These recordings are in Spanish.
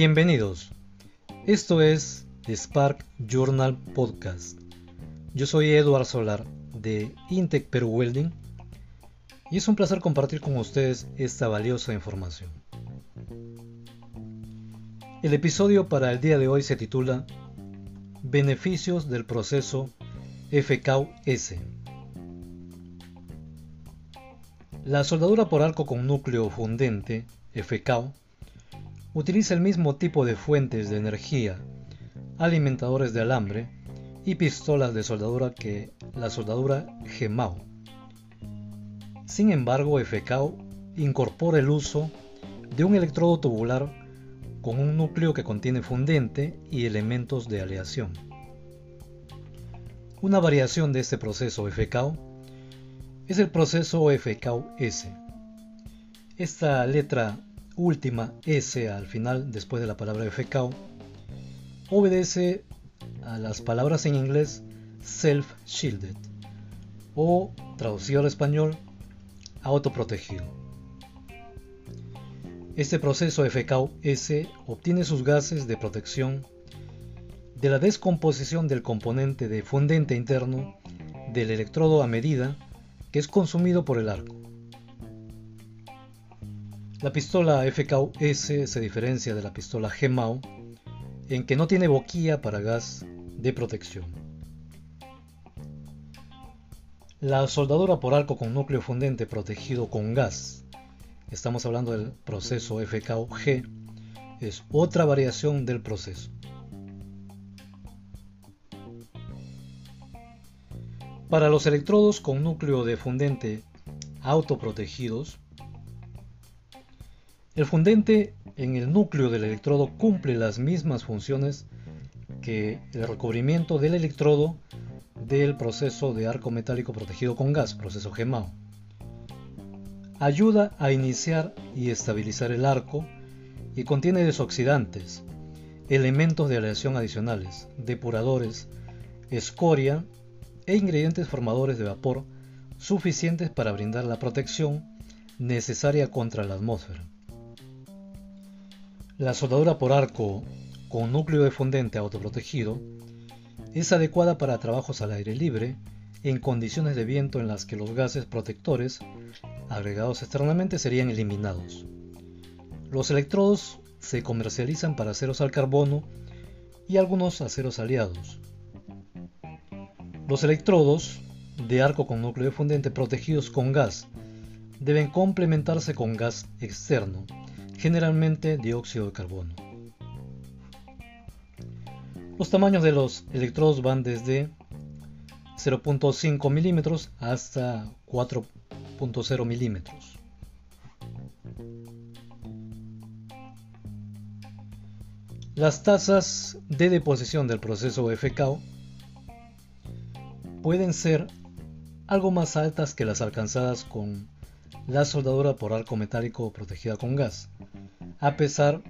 Bienvenidos. Esto es Spark Journal Podcast. Yo soy Eduard Solar de Intec Peru Welding y es un placer compartir con ustedes esta valiosa información. El episodio para el día de hoy se titula Beneficios del proceso FKS. La soldadura por arco con núcleo fundente, FK, utiliza el mismo tipo de fuentes de energía, alimentadores de alambre y pistolas de soldadura que la soldadura GEMAO. Sin embargo, FK incorpora el uso de un electrodo tubular con un núcleo que contiene fundente y elementos de aleación. Una variación de este proceso FKO es el proceso FKS. Esta letra última S al final después de la palabra FKO obedece a las palabras en inglés self-shielded o traducido al español autoprotegido. Este proceso FKS obtiene sus gases de protección de la descomposición del componente de fundente interno del electrodo a medida que es consumido por el arco. La pistola FKS se diferencia de la pistola GMAO en que no tiene boquilla para gas de protección. La soldadura por arco con núcleo fundente protegido con gas estamos hablando del proceso FKG, es otra variación del proceso. Para los electrodos con núcleo de fundente autoprotegidos, el fundente en el núcleo del electrodo cumple las mismas funciones que el recubrimiento del electrodo del proceso de arco metálico protegido con gas, proceso GEMAO ayuda a iniciar y estabilizar el arco y contiene desoxidantes, elementos de aleación adicionales, depuradores, escoria e ingredientes formadores de vapor suficientes para brindar la protección necesaria contra la atmósfera. La soldadura por arco con núcleo de fundente autoprotegido es adecuada para trabajos al aire libre en condiciones de viento en las que los gases protectores agregados externamente serían eliminados. Los electrodos se comercializan para aceros al carbono y algunos aceros aliados. Los electrodos de arco con núcleo de fundente protegidos con gas deben complementarse con gas externo, generalmente dióxido de carbono. Los tamaños de los electrodos van desde 0.5 milímetros hasta 4.0 milímetros. Las tasas de deposición del proceso FKO pueden ser algo más altas que las alcanzadas con la soldadura por arco metálico protegida con gas, a pesar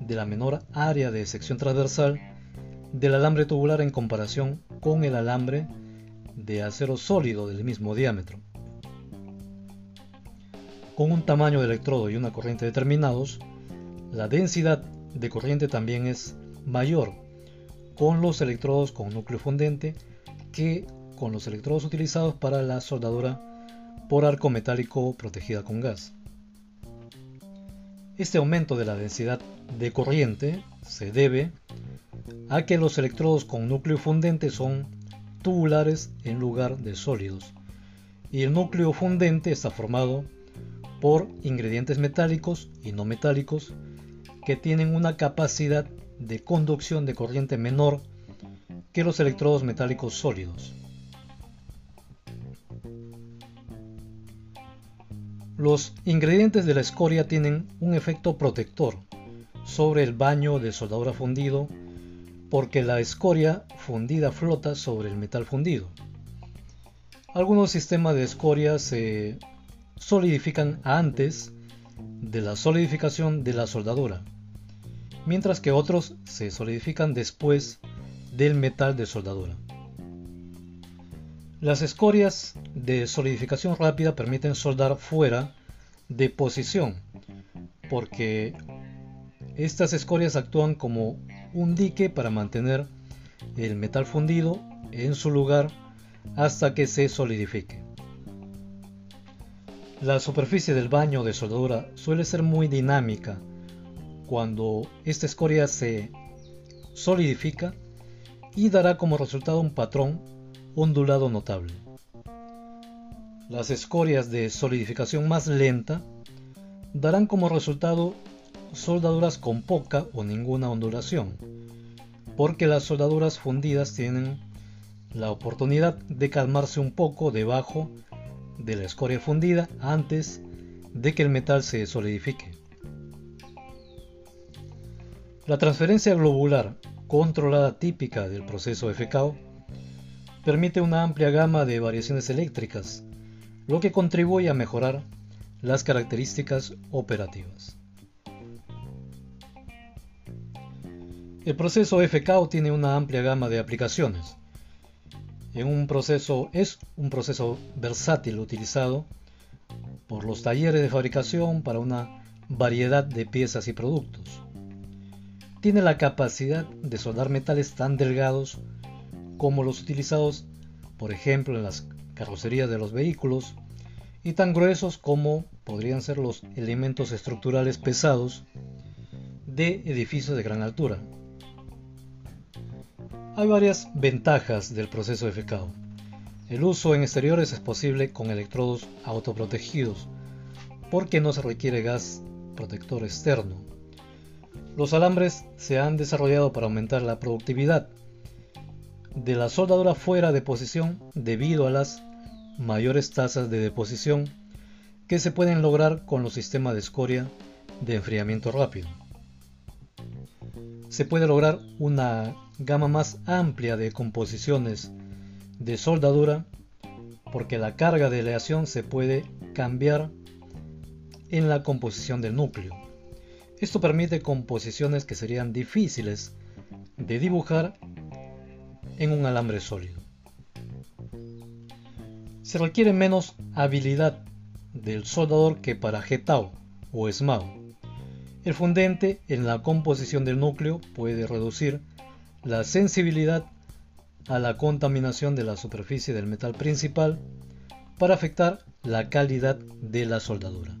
de la menor área de sección transversal del alambre tubular en comparación con el alambre de acero sólido del mismo diámetro. Con un tamaño de electrodo y una corriente determinados, la densidad de corriente también es mayor con los electrodos con núcleo fundente que con los electrodos utilizados para la soldadura por arco metálico protegida con gas. Este aumento de la densidad de corriente se debe a que los electrodos con núcleo fundente son tubulares en lugar de sólidos. Y el núcleo fundente está formado por ingredientes metálicos y no metálicos que tienen una capacidad de conducción de corriente menor que los electrodos metálicos sólidos. Los ingredientes de la escoria tienen un efecto protector sobre el baño de soldadura fundido porque la escoria fundida flota sobre el metal fundido. Algunos sistemas de escoria se solidifican antes de la solidificación de la soldadura, mientras que otros se solidifican después del metal de soldadura. Las escorias de solidificación rápida permiten soldar fuera de posición, porque Estas escorias actúan como un dique para mantener el metal fundido en su lugar hasta que se solidifique. La superficie del baño de soldadura suele ser muy dinámica. Cuando esta escoria se solidifica y dará como resultado un patrón ondulado notable. Las escorias de solidificación más lenta darán como resultado soldaduras con poca o ninguna ondulación, porque las soldaduras fundidas tienen la oportunidad de calmarse un poco debajo de la escoria fundida antes de que el metal se solidifique. La transferencia globular controlada típica del proceso FKO permite una amplia gama de variaciones eléctricas, lo que contribuye a mejorar las características operativas. El proceso FKO tiene una amplia gama de aplicaciones. En un proceso, es un proceso versátil utilizado por los talleres de fabricación para una variedad de piezas y productos. Tiene la capacidad de soldar metales tan delgados como los utilizados, por ejemplo, en las carrocerías de los vehículos, y tan gruesos como podrían ser los elementos estructurales pesados de edificios de gran altura. Hay varias ventajas del proceso de FKO. El uso en exteriores es posible con electrodos autoprotegidos, porque no se requiere gas protector externo. Los alambres se han desarrollado para aumentar la productividad de la soldadura fuera de posición debido a las mayores tasas de deposición que se pueden lograr con los sistemas de escoria de enfriamiento rápido. Se puede lograr una gama más amplia de composiciones de soldadura porque la carga de aleación se puede cambiar en la composición del núcleo. Esto permite composiciones que serían difíciles de dibujar en un alambre sólido. Se requiere menos habilidad del soldador que para jetao o esmao. El fundente en la composición del núcleo puede reducir la sensibilidad a la contaminación de la superficie del metal principal para afectar la calidad de la soldadura.